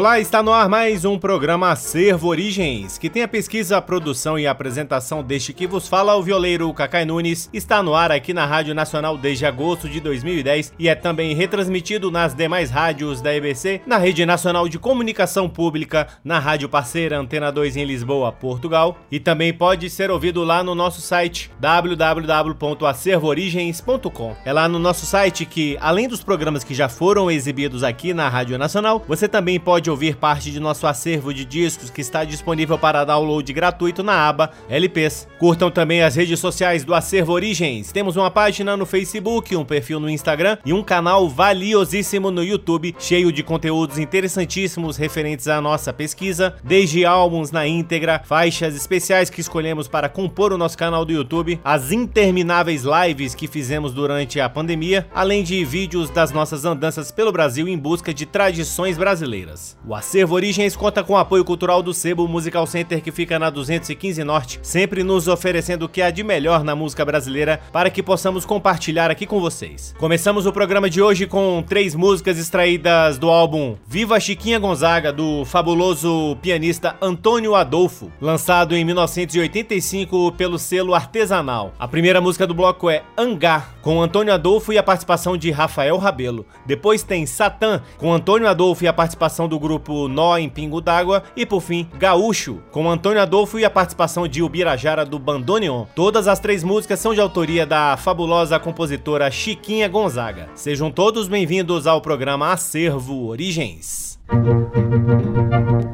Olá, está no ar mais um programa Acervo Origens, que tem a pesquisa, a produção e a apresentação deste que vos fala o violeiro Cacai Nunes. Está no ar aqui na Rádio Nacional desde agosto de 2010 e é também retransmitido nas demais rádios da EBC, na Rede Nacional de Comunicação Pública, na rádio parceira Antena 2 em Lisboa, Portugal, e também pode ser ouvido lá no nosso site www.acervoorigens.com. É lá no nosso site que, além dos programas que já foram exibidos aqui na Rádio Nacional, você também pode ouvir parte de nosso acervo de discos que está disponível para download gratuito na aba LPs. Curtam também as redes sociais do Acervo Origens. Temos uma página no Facebook, um perfil no Instagram e um canal valiosíssimo no YouTube, cheio de conteúdos interessantíssimos referentes à nossa pesquisa, desde álbuns na íntegra, faixas especiais que escolhemos para compor o nosso canal do YouTube, as intermináveis lives que fizemos durante a pandemia, além de vídeos das nossas andanças pelo Brasil em busca de tradições brasileiras. O Acervo Origens conta com o apoio cultural do Sebo Musical Center que fica na 215 Norte, sempre nos oferecendo o que há de melhor na música brasileira para que possamos compartilhar aqui com vocês. Começamos o programa de hoje com três músicas extraídas do álbum Viva Chiquinha Gonzaga, do fabuloso pianista Antônio Adolfo, lançado em 1985 pelo selo Artesanal. A primeira música do bloco é Angar, com Antônio Adolfo e a participação de Rafael Rabelo. Depois tem Satã, com Antônio Adolfo e a participação do grupo grupo Nó em Pingo d'Água e por fim Gaúcho, com Antônio Adolfo e a participação de Ubirajara do Bandoneon. Todas as três músicas são de autoria da fabulosa compositora Chiquinha Gonzaga. Sejam todos bem-vindos ao programa Acervo Origens. Música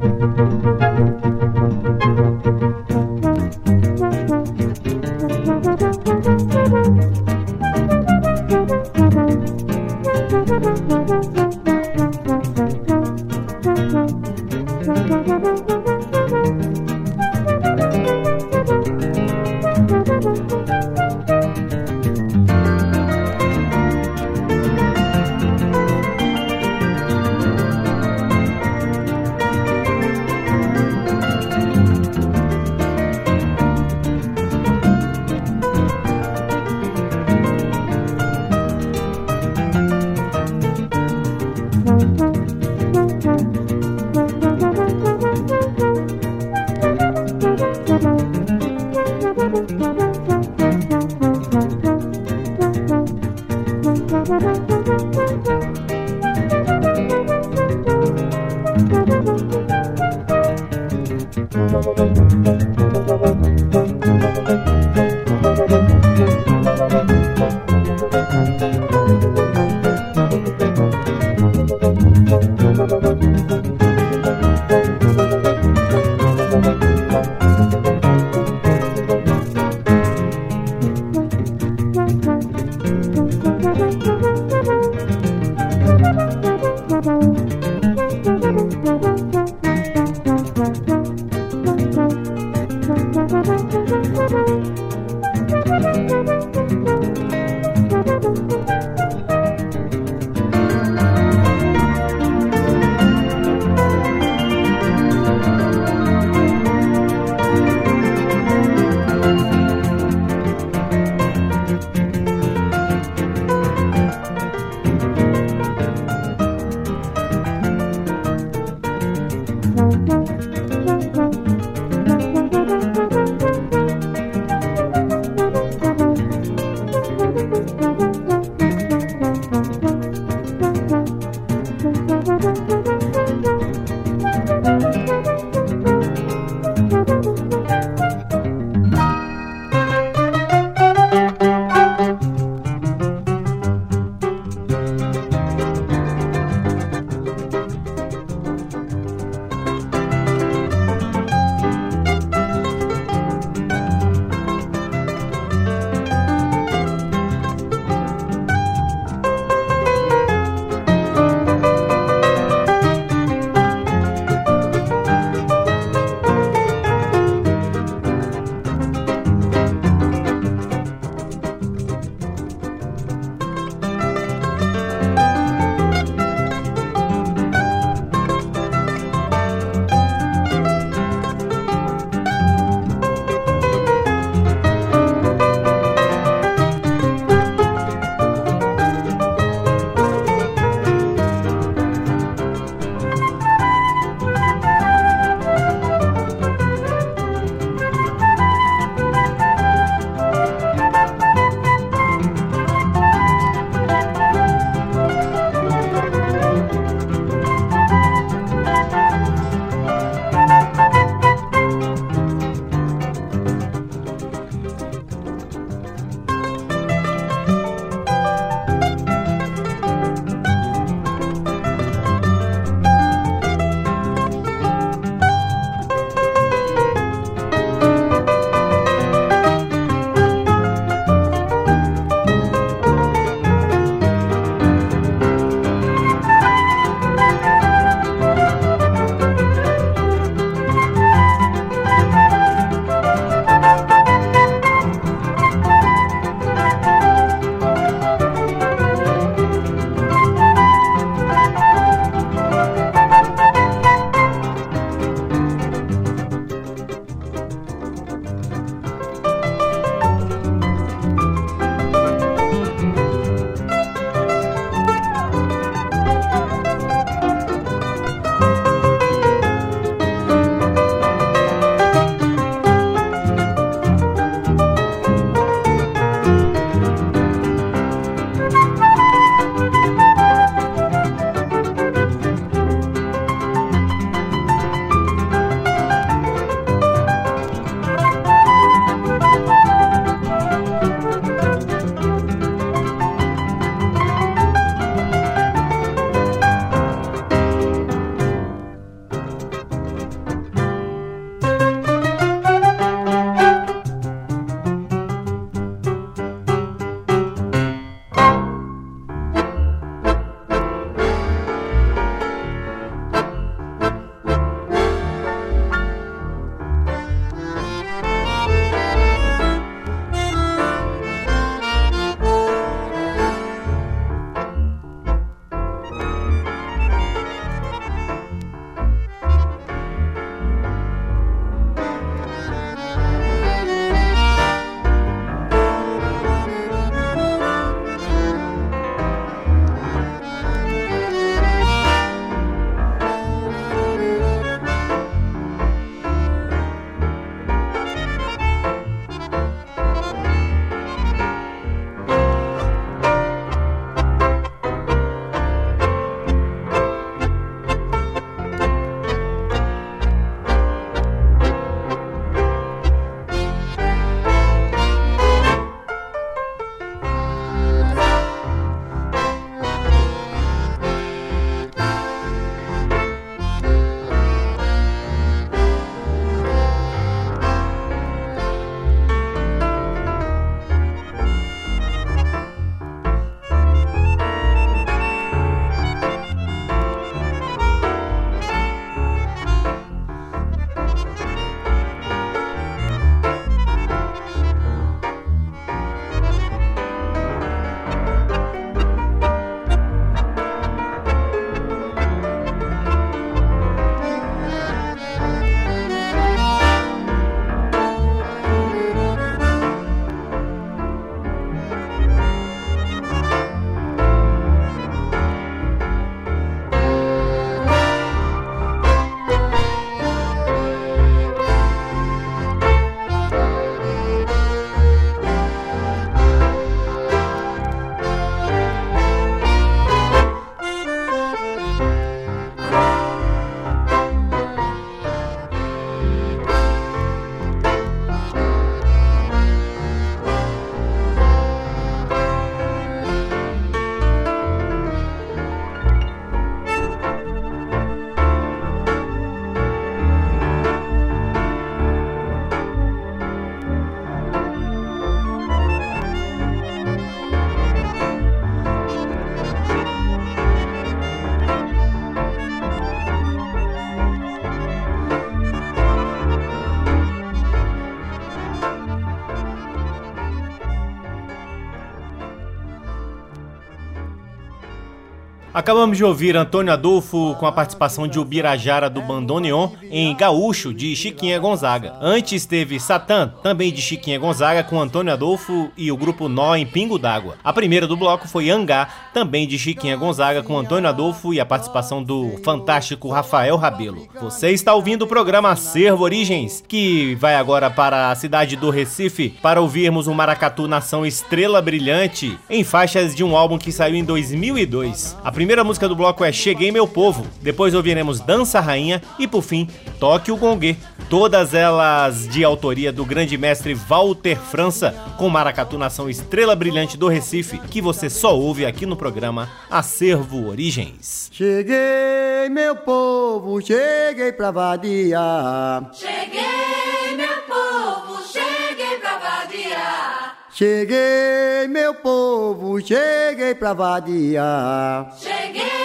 Acabamos de ouvir Antônio Adolfo com a participação de Ubirajara do Bandoneon em Gaúcho, de Chiquinha Gonzaga. Antes teve Satã, também de Chiquinha Gonzaga, com Antônio Adolfo e o grupo Nó em Pingo d'Água. A primeira do bloco foi Angá, também de Chiquinha Gonzaga, com Antônio Adolfo e a participação do fantástico Rafael Rabelo. Você está ouvindo o programa Acervo Origens, que vai agora para a cidade do Recife para ouvirmos o Maracatu Nação Estrela Brilhante em faixas de um álbum que saiu em 2002. A primeira música do bloco é Cheguei Meu Povo, depois ouviremos Dança Rainha e por fim Toque o Gongue. Todas elas de autoria do grande mestre Walter França, com Maracatu Nação Estrela Brilhante do Recife, que você só ouve aqui no programa Acervo Origens. Cheguei, meu povo, cheguei pra vadiar. Cheguei, meu povo, cheguei pra vadiar. Cheguei, meu povo, cheguei pra vadiar. Cheguei,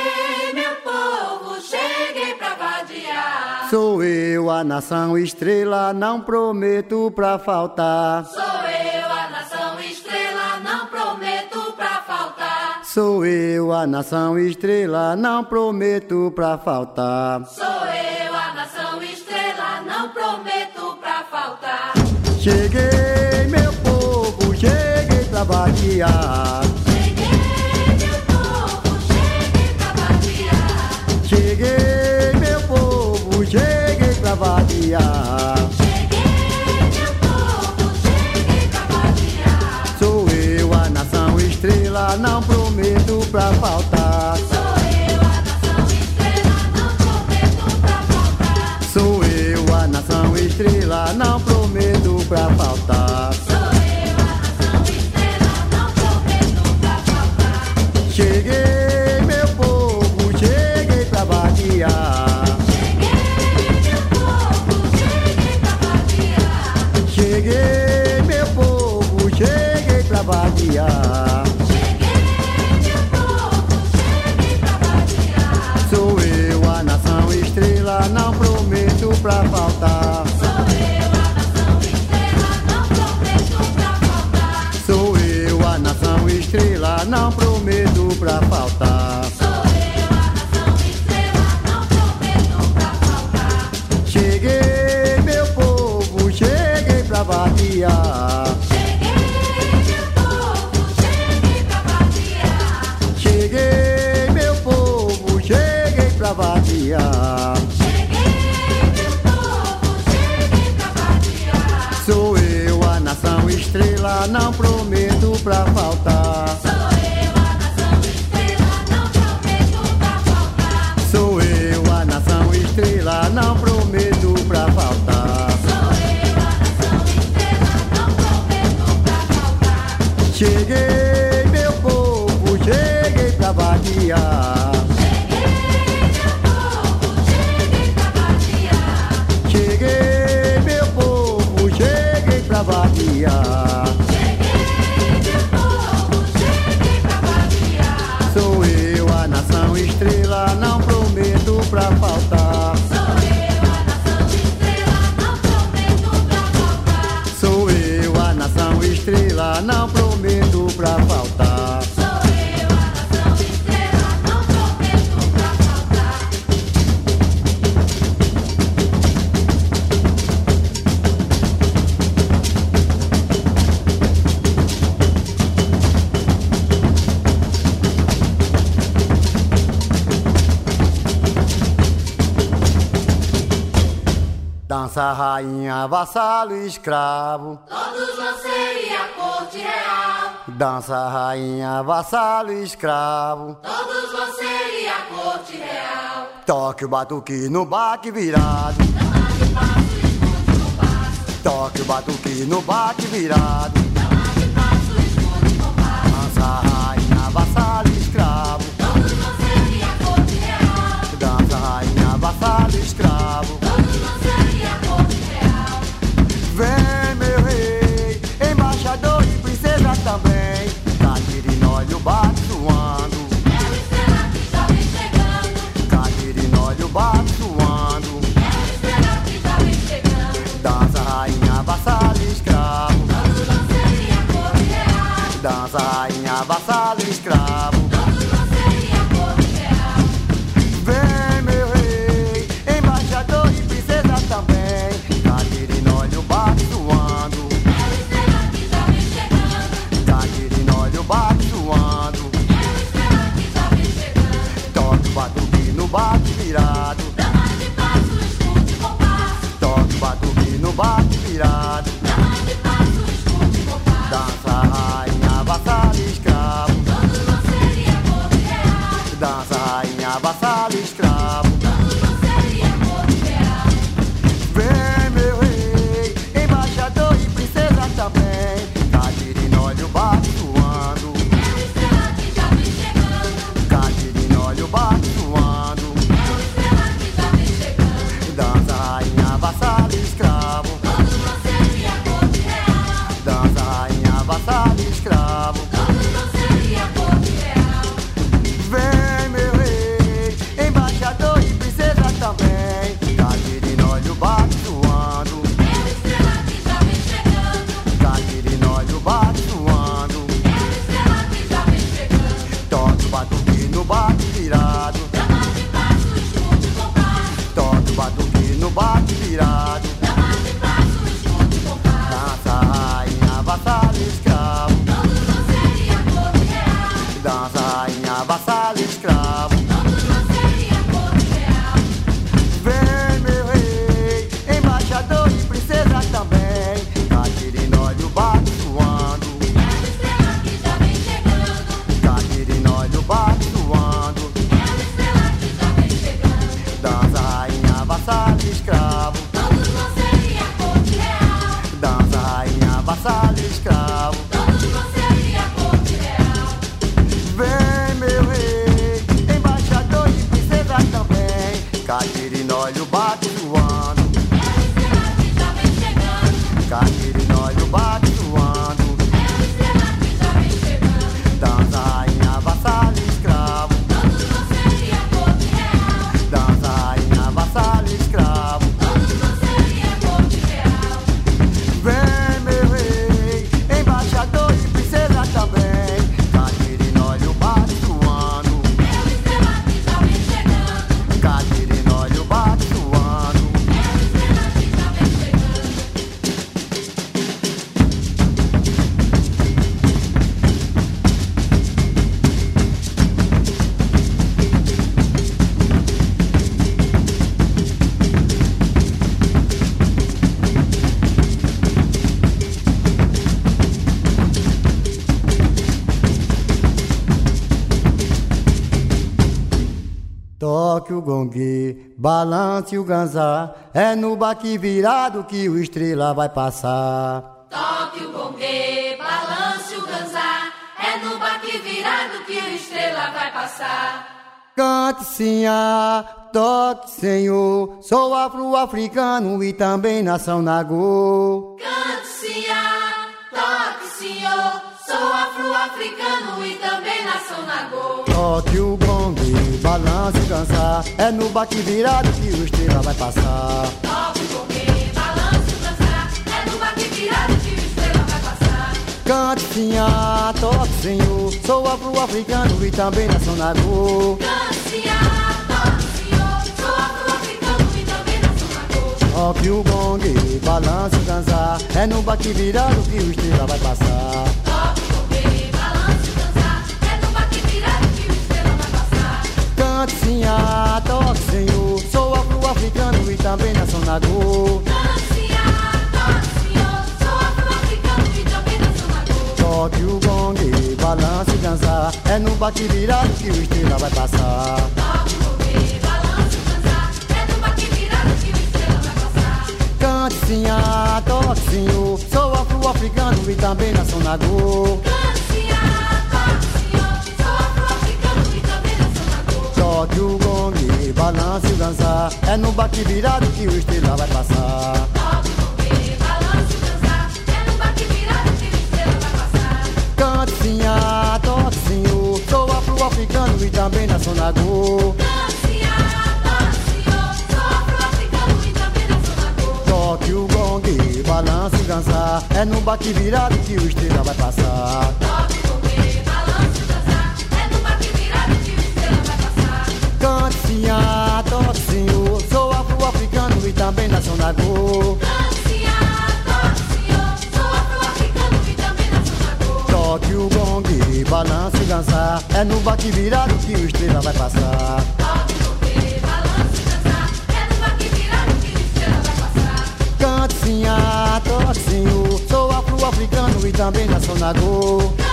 Sou eu, a nação estrela, não prometo pra faltar. Sou eu, a nação estrela, não prometo pra faltar. Sou eu, a nação estrela, não prometo pra faltar. Sou eu, a nação estrela, não prometo pra faltar. Cheguei, meu povo, cheguei pra vadiar. Não prometo pra faltar. Sou eu, a nação estrela, não prometo pra faltar. Sou eu, a nação estrela, não prometo pra faltar. Sou eu, a nação estrela, não prometo pra faltar. Cheguei, meu povo, cheguei pra vadiar. Cheguei, meu povo, cheguei pra vadiar. Não prometo pra faltar. Dança rainha, vassalo e escravo. Todos ser e a corte real. Dança rainha, vassalo e escravo. Todos ser e a corte real. Toque o batuque no baque virado. De passo, esconde no passo. Toque o batuque no baque virado. De passo, esconde no passo. Dança rainha, vassalo e escravo. Todos ser e a corte real. Dança rainha, vassalo e escravo. Caquirinóio bate suando. O estrela que já vem chegando. Dança rainha, vassalo escravo. Dança rainha, vassalo escravo. Gongue, balance o ganzá. É no baque virado que o estrela vai passar. Toque o gongue, balance o ganzá. É no baque virado que o estrela vai passar. Cante, sinha, toque, senhor. Sou afro-africano e também nação nagô. Cante, senhor, toque, senhor. Sou afro-africano e também nação nagô. Toque o balance o ganzá. É no baque virado que o estrela vai passar. Toque gongue, balance o ganzá. É no baque virado que o estrela vai passar. Cante, sinha, toque, senhor. Sou afro-africano e também nação nagô. Cante, senhor, toque, senhor. Sou afro-africano e também nação nagô. Toque o gongue, balance o ganzá. É no baque virado que o estrela vai passar. Cante, sinha, toque, senhor. Sou afro-africano e também. Cante, senhor, toque, senhor. Sou afro-africano e também nação nagô. Toque o gongue, balance o ganzá. É no baque virado que o estrela vai passar. Toque o gongue, balance o ganzá. É no baque virado que o estrela vai passar. Cante, sinha, toque, senhor. Sou afro-africano e também nação nagô. Gongue, balance o ganzá. É no baque virado que o estrela vai passar. Toque o gongue, balance o ganzá. É no baque virado que o estrela vai passar. Cante, sinha, toque, senhor. Sou afro-africano e também nação nagô. Cante, senhor, toque, e o gongue, balance o ganzá. É no baque virado que o estrela vai passar. Toque e também nação nagô. Toque o gongue, balance o ganzá. É no baque virado que o estrela vai passar. Toque o gongue, balance o ganzá. É no baque virado que o estrela vai passar. Cante, sinha, toque, senhor. Sou afro-africano e também nagô. Cante,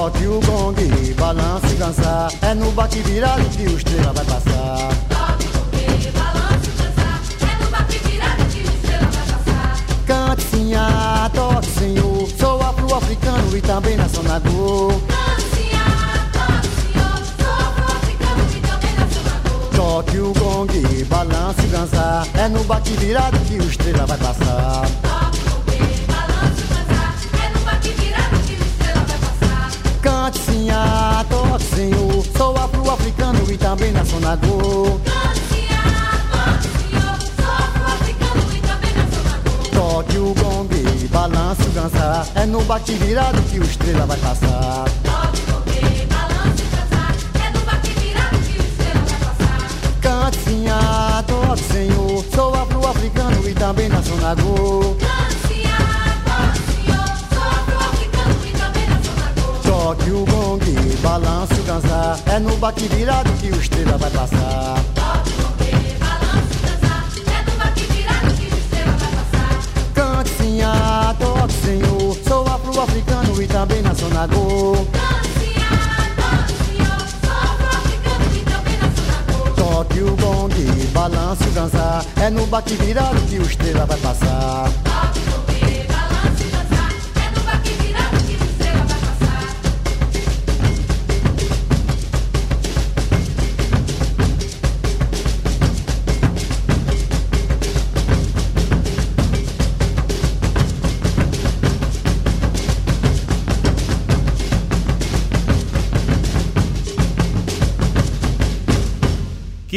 Toque o gongue, balance e dançar. É no bate virado que o estrela vai passar. Toque o balance e dançar. É no bate virado que o estrela vai passar. Cante ah, toque senhor. Sou afro-africano e também nacionador. Toque o gongue, balance e dançar. É no bate virado que o estrela vai passar. Ah, toque senhor. Sou afro-africano e também ah, toque o gongue, balance e dançar. É no bate virado que o estrela vai passar. Toque o gongue, balance e dançar. É no bate virado que o estrela vai passar. Cante ah, toque senhor. Sou afro-africano e também nacionador. Cante Toque o gongue, balance e dançar. É no bate virado que o estrela vai passar. Toque o gongue, balance e dançar. É no bate virado que o estrela vai passar. Cante sim, ah, toque senhor. Sou afro-africano e também nacionador. Cante toque o gongue, balance e dançar. É no bate virado que o estrela vai passar.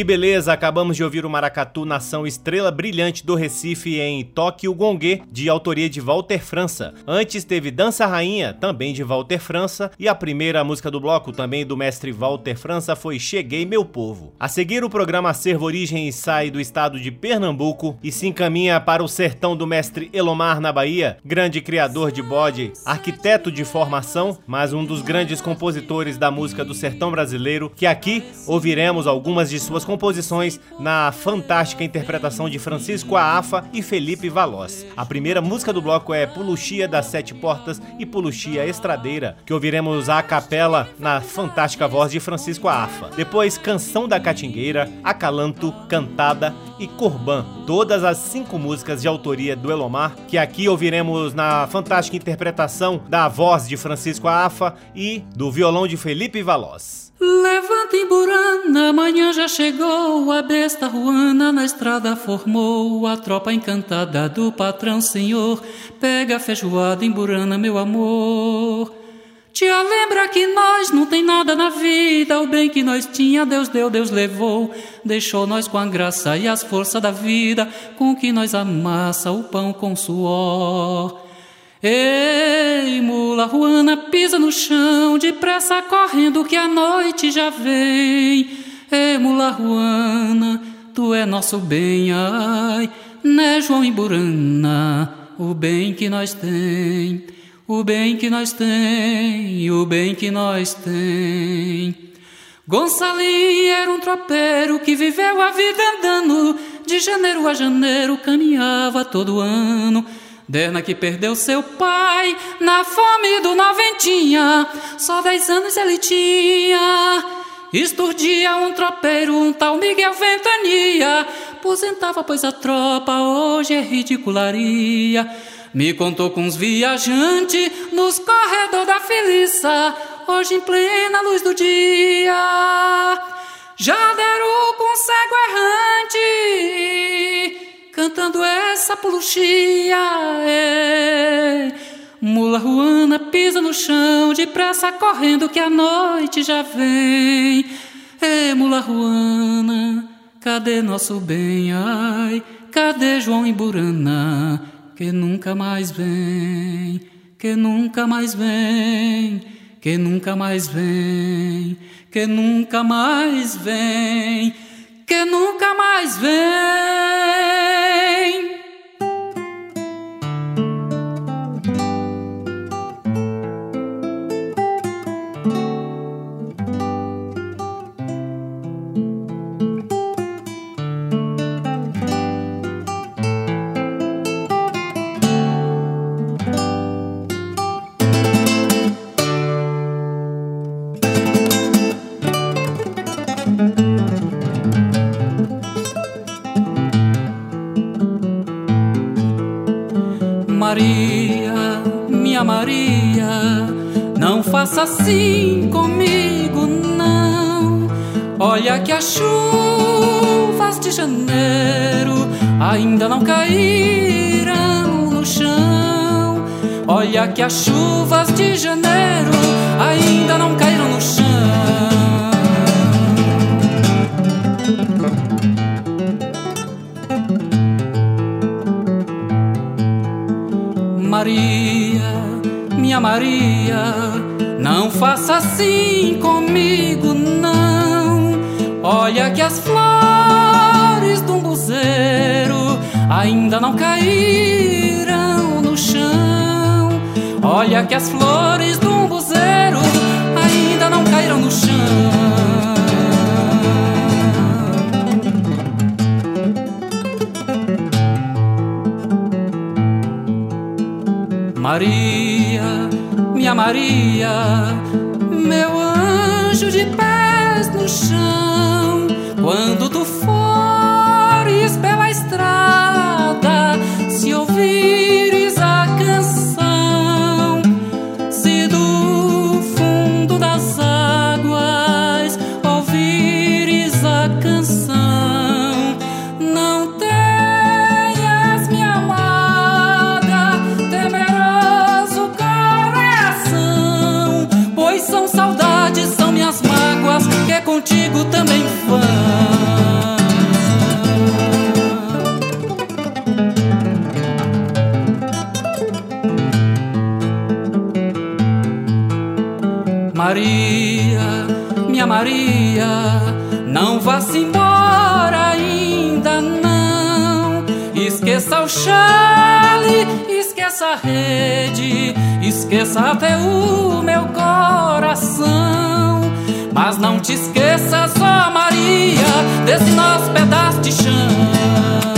Que beleza, acabamos de ouvir o Maracatu Nação Estrela Brilhante do Recife em Toque o Gongue, de autoria de Walter França. Antes teve Dança Rainha, também de Walter França, e a primeira música do bloco, também do mestre Walter França, foi Cheguei Meu Povo. A seguir, o programa Acervo Origem sai do estado de Pernambuco e se encaminha para o sertão do mestre Elomar na Bahia, grande criador de bode, arquiteto de formação, mas um dos grandes compositores da música do sertão brasileiro, que aqui ouviremos algumas de suas composições na fantástica interpretação de Francisco Aafa e Felipe Valós. A primeira música do bloco é Puluxia das Sete Portas e Puluxia Estradeira, que ouviremos a capela na fantástica voz de Francisco Aafa. Depois Canção da Catingueira, Acalanto, Cantada e Corban, todas as cinco músicas de autoria do Elomar, que aqui ouviremos na fantástica interpretação da voz de Francisco Aafa e do violão de Felipe Valós. Levanta em Burana, amanhã já chegou, a besta ruana na estrada formou, a tropa encantada do patrão senhor, pega a feijoada em Burana, meu amor. Tia lembra que nós não tem nada na vida, o bem que nós tinha, Deus deu, Deus levou, deixou nós com a graça e as forças da vida, com que nós amassa o pão com suor. Ei, mula ruana, pisa no chão, depressa correndo que a noite já vem. Ei, mula ruana, tu é nosso bem, ai, né, João Imburana, o bem que nós tem, o bem que nós tem, o bem que nós tem. Gonçalinho era um tropeiro que viveu a vida andando, de janeiro a janeiro caminhava todo ano. Derna que perdeu seu pai na fome do noventinha, só dez anos ele tinha. Esturdia um tropeiro, um tal Miguel Ventania, aposentava pois a tropa hoje é ridicularia. Me contou com uns viajantes nos corredores da Feliça, hoje em plena luz do dia. Já deram com cego errante cantando essa puluxia. É. Mula ruana pisa no chão, depressa correndo que a noite já vem. É, mula ruana, cadê nosso bem? Ai, cadê João Imburana, que nunca mais vem, que nunca mais vem, que nunca mais vem, que nunca mais vem, que nunca mais vem. Faça assim comigo, não. Olha que as chuvas de janeiro ainda não caíram no chão. Olha que as chuvas de janeiro ainda não caíram no chão. Maria, minha Maria, não faça assim comigo, não. Olha que as flores do buzeiro ainda não caíram no chão. Olha que as flores do buzeiro ainda não caíram no chão. Maria, Maria, meu anjo de pés no chão, quando chale, esqueça a rede, esqueça até o meu coração. Mas não te esqueça só, Maria, desse nosso pedaço de chão.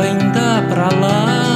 Ainda pra lá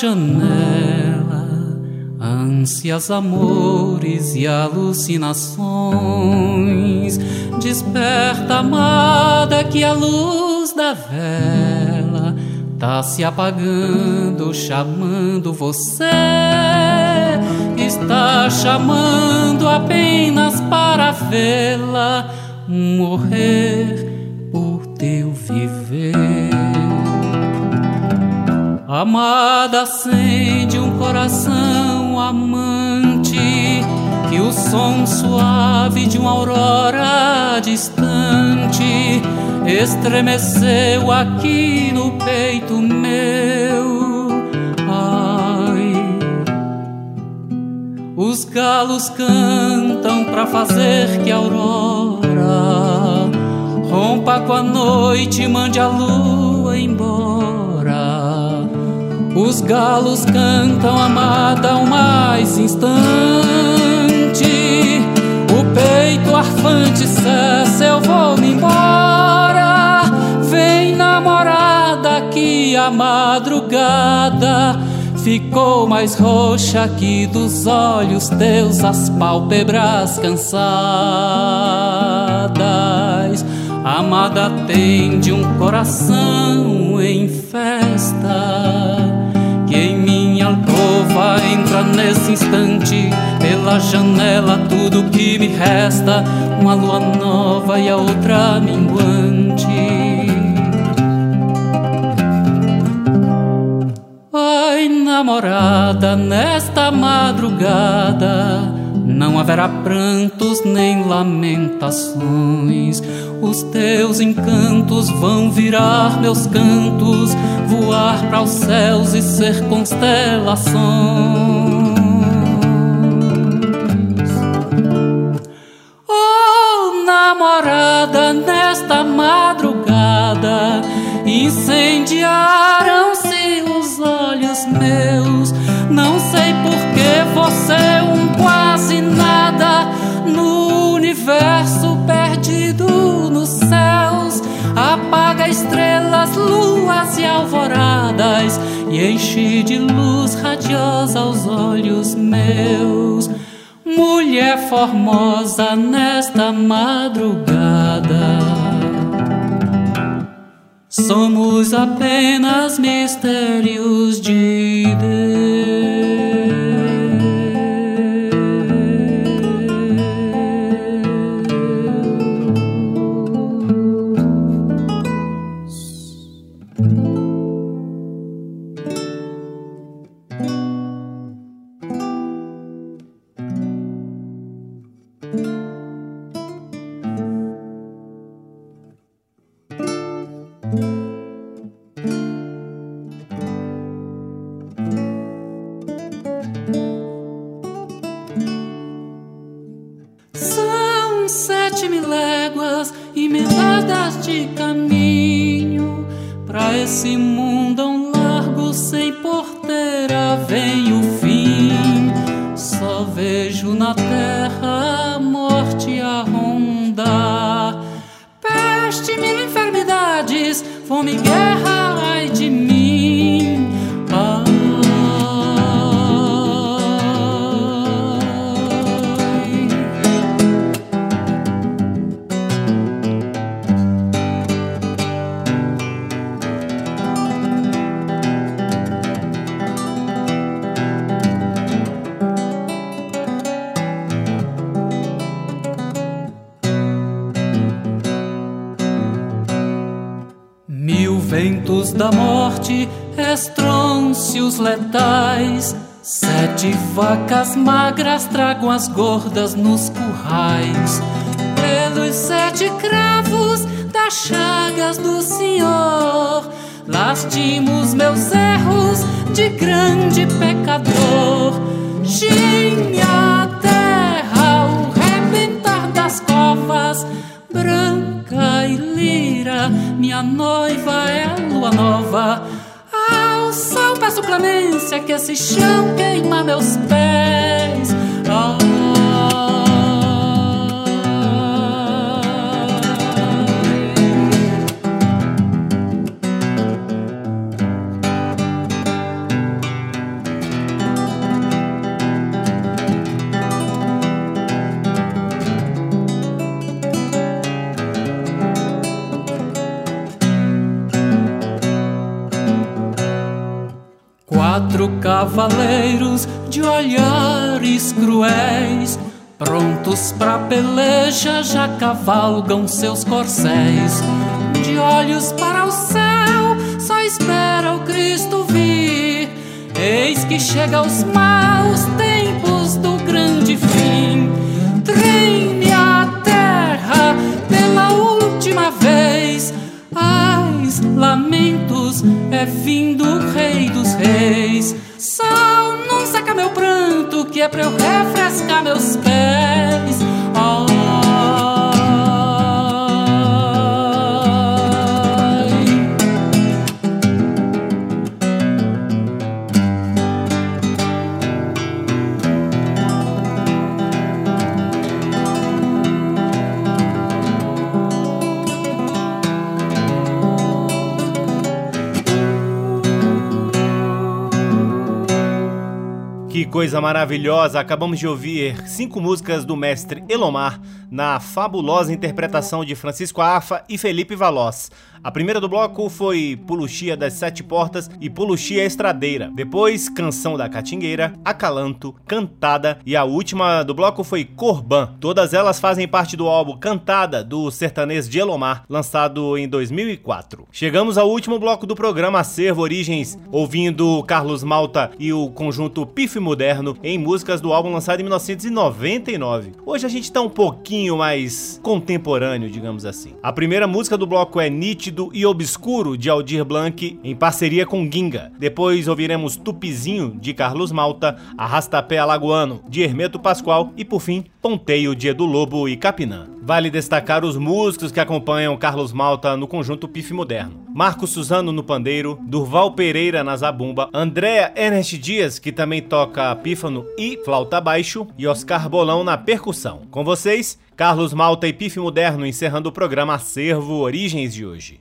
janela, ânsias, amores e alucinações. Desperta, amada, que a luz da vela tá se apagando, chamando você. Está chamando apenas para vê-la morrer por teu viver. Amada, acende um coração amante que o som suave de uma aurora distante estremeceu aqui no peito meu. Ai, os galos cantam para fazer que a aurora rompa com a noite e mande a lua embora. Os galos cantam amada um mais instante. O peito arfante cessa, eu vou me embora. Vem namorada que a madrugada ficou mais roxa que dos olhos teus as pálpebras cansadas. Amada atende um coração em festa entra nesse instante pela janela tudo que me resta uma lua nova e a outra minguante. Ai namorada nesta madrugada não haverá prantos nem lamentações. Os teus encantos vão virar meus cantos, voar para os céus e ser constelações. Oh, namorada, nesta madrugada incendiaram-se os olhos meus. Universo perdido nos céus. Apaga estrelas, luas e alvoradas e enche de luz radiosa os olhos meus. Mulher formosa nesta madrugada. Somos apenas mistérios de Deus. terra, morte a ronda, peste mil enfermidades, fome, guerra. Da morte, estrôncios letais. Sete vacas magras tragam as gordas nos currais. Pelos sete cravos das chagas do Senhor, lastimo meus erros de grande pecador. Gime minha noiva é a lua nova. Ao sol peço clemência que esse chão queima meus pés. Cavaleiros de olhares cruéis, prontos pra peleja já cavalgam seus corcéis. De olhos para o céu, só espera o Cristo vir. Eis que chega os maus lamentos, é vindo o Rei dos Reis. Sol, não seca meu pranto, que é pra eu refrescar meus pés. Coisa maravilhosa! Acabamos de ouvir cinco músicas do mestre Elomar na fabulosa interpretação de Francisco Arfa e Felipe Valoz. A primeira do bloco foi Puluxia das Sete Portas e Puluxia Estradeira. Depois, Canção da Catingueira, Acalanto, Cantada e a última do bloco foi Corban. Todas elas fazem parte do álbum Cantada do sertanês de Elomar, lançado em 2004. Chegamos ao último bloco do programa Acervo Origens, ouvindo Carlos Malta e o conjunto Pif Moderno em músicas do álbum lançado em 1999. Hoje a gente tá um pouquinho mais contemporâneo, digamos assim. A primeira música do bloco é Nietzsche Nítido e Obscuro de Aldir Blanc em parceria com Ginga. Depois ouviremos Tupizinho de Carlos Malta, Arrastapé Alagoano de Hermeto Pascoal e por fim Ponteio de Edu Lobo e Capinã. Vale destacar os músicos que acompanham Carlos Malta no conjunto Pif Moderno. Marcos Suzano no pandeiro, Durval Pereira na zabumba, Andréa Ernest Dias, que também toca pífano e flauta baixo, e Oscar Bolão na percussão. Com vocês, Carlos Malta e Pif Moderno encerrando o programa Acervo Origens de hoje.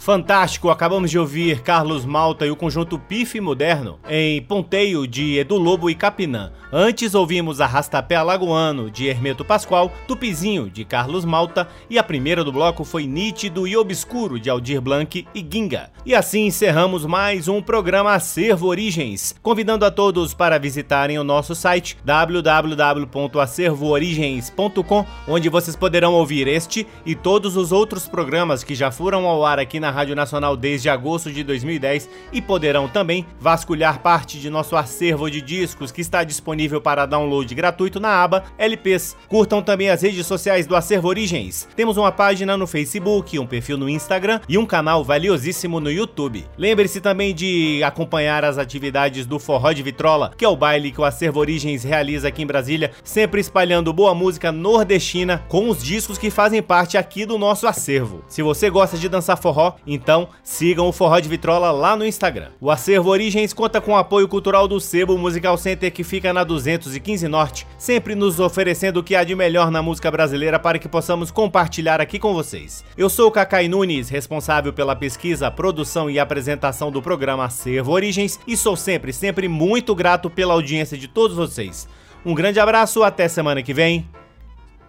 Fantástico, acabamos de ouvir Carlos Malta e o conjunto Pife Moderno em Ponteio de Edu Lobo e Capinã. Antes ouvimos Arrastapé Alagoano de Hermeto Pascoal, Tupizinho de Carlos Malta e a primeira do bloco foi Nítido e Obscuro de Aldir Blanc e Ginga. E assim encerramos mais um programa Acervo Origens, convidando a todos para visitarem o nosso site www.acervoorigens.com, onde vocês poderão ouvir este e todos os outros programas que já foram ao ar aqui na Rádio Nacional desde agosto de 2010 e poderão também vasculhar parte de nosso acervo de discos que está disponível para download gratuito na aba LPs. Curtam também as redes sociais do Acervo Origens. Temos uma página no Facebook, um perfil no Instagram e um canal valiosíssimo no YouTube. Lembre-se também de acompanhar as atividades do Forró de Vitrola, que é o baile que o Acervo Origens realiza aqui em Brasília, sempre espalhando boa música nordestina com os discos que fazem parte aqui do nosso acervo. Se você gosta de dançar forró, então sigam o Forró de Vitrola lá no Instagram. O Acervo Origens conta com o apoio cultural do Sebo Musical Center que fica na 215 Norte, sempre nos oferecendo o que há de melhor na música brasileira para que possamos compartilhar aqui com vocês. Eu sou o Cacai Nunes, responsável pela pesquisa, produção e apresentação do programa Acervo Origens e sou sempre, sempre muito grato pela audiência de todos vocês. Um grande abraço, até semana que vem.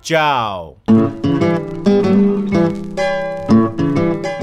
Tchau.